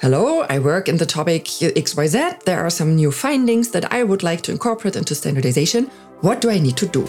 Hello, I work in the topic XYZ. There are some new findings that I would like to incorporate into standardization. What do I need to do?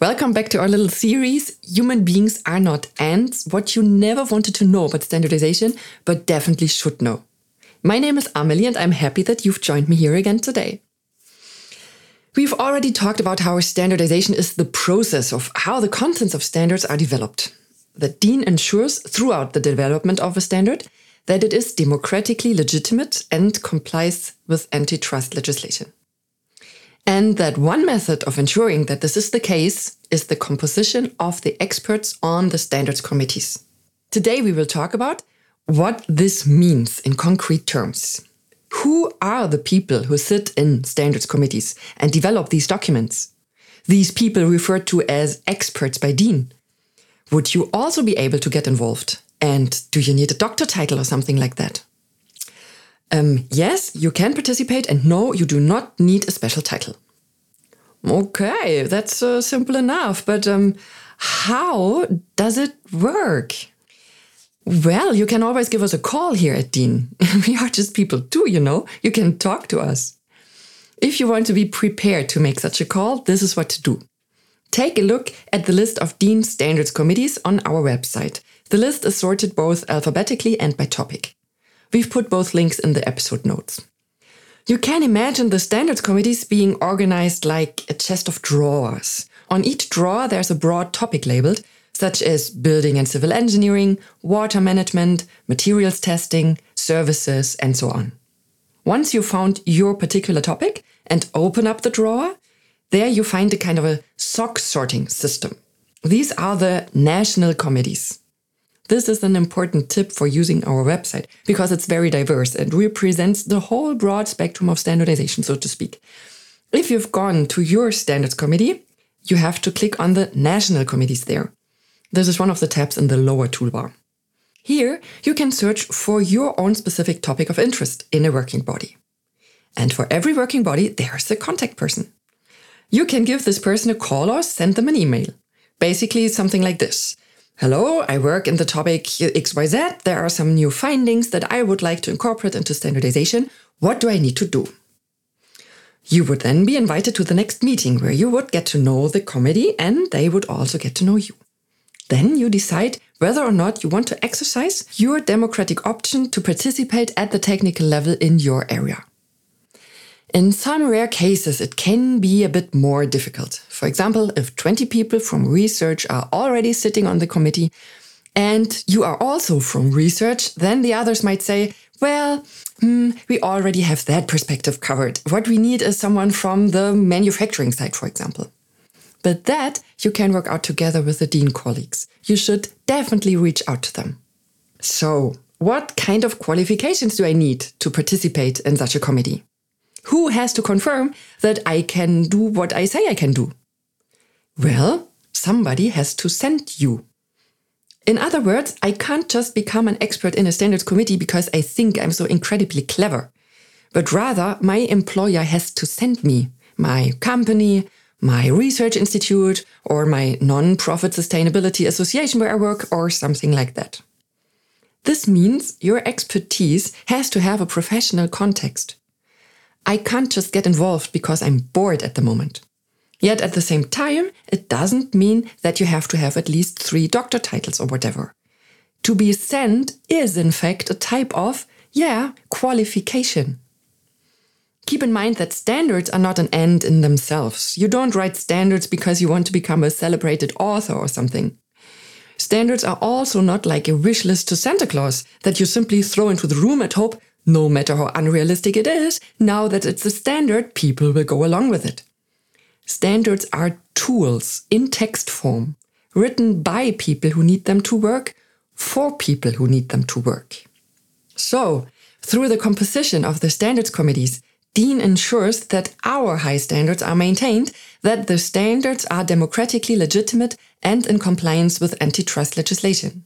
Welcome back to our little series. Human beings are not ants. What you never wanted to know about standardization, but definitely should know. My name is Amelie, and I'm happy that you've joined me here again today. We've already talked about how standardization is the process of how the contents of standards are developed. The DIN ensures throughout the development of a standard that it is democratically legitimate and complies with antitrust legislation. And that one method of ensuring that this is the case is the composition of the experts on the standards committees. Today we will talk about what this means in concrete terms. Who are the people who sit in standards committees and develop these documents? These people referred to as experts by DIN. Would you also be able to get involved? And do you need a doctor title or something like that? Um, yes, you can participate, and no, you do not need a special title. Okay, that's uh, simple enough, but um, how does it work? Well, you can always give us a call here at DIN. we are just people too, you know. You can talk to us. If you want to be prepared to make such a call, this is what to do. Take a look at the list of DIN standards committees on our website. The list is sorted both alphabetically and by topic. We've put both links in the episode notes. You can imagine the standards committees being organized like a chest of drawers. On each drawer, there's a broad topic labeled, such as building and civil engineering, water management, materials testing, services, and so on. Once you found your particular topic and open up the drawer, there you find a kind of a sock sorting system. These are the national committees. This is an important tip for using our website because it's very diverse and represents the whole broad spectrum of standardization, so to speak. If you've gone to your standards committee, you have to click on the national committees there. This is one of the tabs in the lower toolbar. Here, you can search for your own specific topic of interest in a working body. And for every working body, there's a contact person. You can give this person a call or send them an email. Basically, something like this. Hello, I work in the topic XYZ. There are some new findings that I would like to incorporate into standardization. What do I need to do? You would then be invited to the next meeting where you would get to know the committee and they would also get to know you. Then you decide whether or not you want to exercise your democratic option to participate at the technical level in your area. In some rare cases, it can be a bit more difficult. For example, if 20 people from research are already sitting on the committee and you are also from research, then the others might say, well, hmm, we already have that perspective covered. What we need is someone from the manufacturing side, for example. But that you can work out together with the DIN colleagues. You should definitely reach out to them. So, what kind of qualifications do I need to participate in such a committee? Who has to confirm that I can do what I say I can do? Well, somebody has to send you. In other words, I can't just become an expert in a standards committee because I think I'm so incredibly clever. But rather, my employer has to send me, my company, my research institute, or my non-profit sustainability association where I work, or something like that. This means your expertise has to have a professional context. I can't just get involved because I'm bored at the moment. Yet at the same time, it doesn't mean that you have to have at least three doctor titles or whatever. To be sent is in fact a type of, yeah, qualification. Keep in mind that standards are not an end in themselves. You don't write standards because you want to become a celebrated author or something. Standards are also not like a wish list to Santa Claus that you simply throw into the room and hope no matter how unrealistic it is, now that it's a standard, people will go along with it. Standards are tools in text form, written by people who need them to work, for people who need them to work. So, through the composition of the standards committees, DIN ensures that our high standards are maintained, that the standards are democratically legitimate and in compliance with antitrust legislation.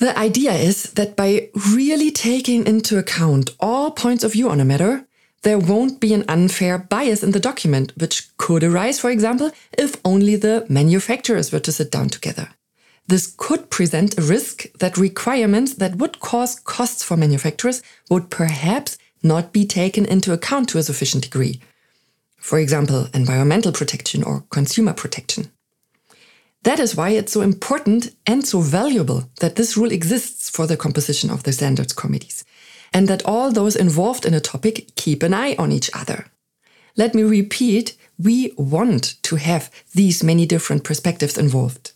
The idea is that by really taking into account all points of view on a matter, there won't be an unfair bias in the document, which could arise, for example, if only the manufacturers were to sit down together. This could present a risk that requirements that would cause costs for manufacturers would perhaps not be taken into account to a sufficient degree. For example, environmental protection or consumer protection. That is why it's so important and so valuable that this rule exists for the composition of the standards committees, and that all those involved in a topic keep an eye on each other. Let me repeat, we want to have these many different perspectives involved.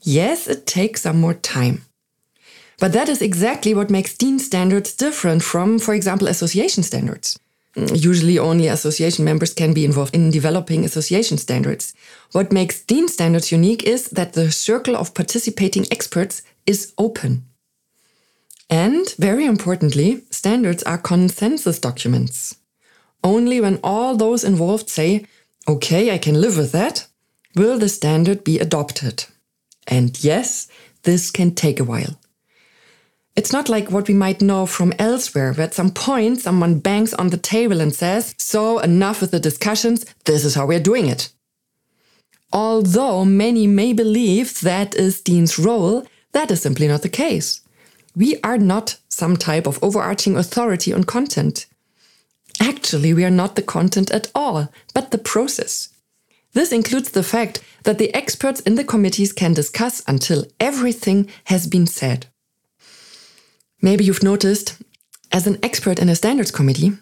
Yes, it takes some more time. But that is exactly what makes DIN standards different from, for example, association standards. Usually only association members can be involved in developing association standards. What makes DIN standards unique is that the circle of participating experts is open. And very importantly, standards are consensus documents. Only when all those involved say, okay, I can live with that, will the standard be adopted. And yes, this can take a while. It's not like what we might know from elsewhere, where at some point someone bangs on the table and says, So, enough with the discussions, this is how we're doing it. Although many may believe that is DIN's role, that is simply not the case. We are not some type of overarching authority on content. Actually, we are not the content at all, but the process. This includes the fact that the experts in the committees can discuss until everything has been said. Maybe you've noticed, as an expert in a standards committee,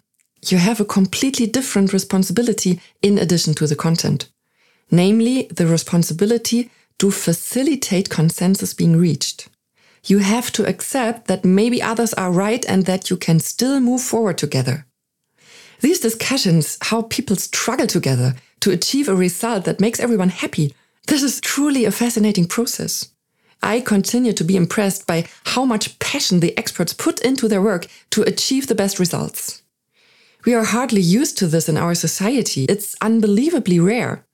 you have a completely different responsibility in addition to the content. Namely, the responsibility to facilitate consensus being reached. You have to accept that maybe others are right and that you can still move forward together. These discussions, how people struggle together to achieve a result that makes everyone happy, this is truly a fascinating process. I continue to be impressed by how much passion the experts put into their work to achieve the best results. We are hardly used to this in our society. It's unbelievably rare.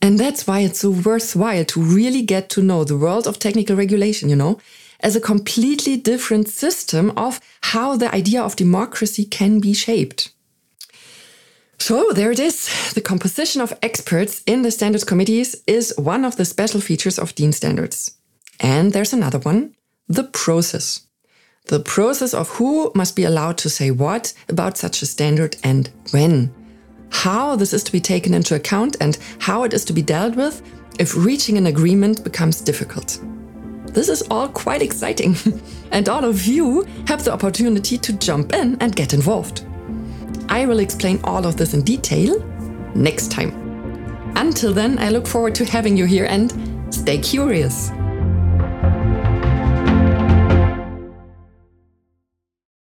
And that's why it's so worthwhile to really get to know the world of technical regulation, you know, as a completely different system of how the idea of democracy can be shaped. So there it is. The composition of experts in the standards committees is one of the special features of DIN standards. And there's another one the process. The process of who must be allowed to say what about such a standard and when. How this is to be taken into account and how it is to be dealt with if reaching an agreement becomes difficult. This is all quite exciting, and all of you have the opportunity to jump in and get involved. I will explain all of this in detail next time. Until then, I look forward to having you here and stay curious.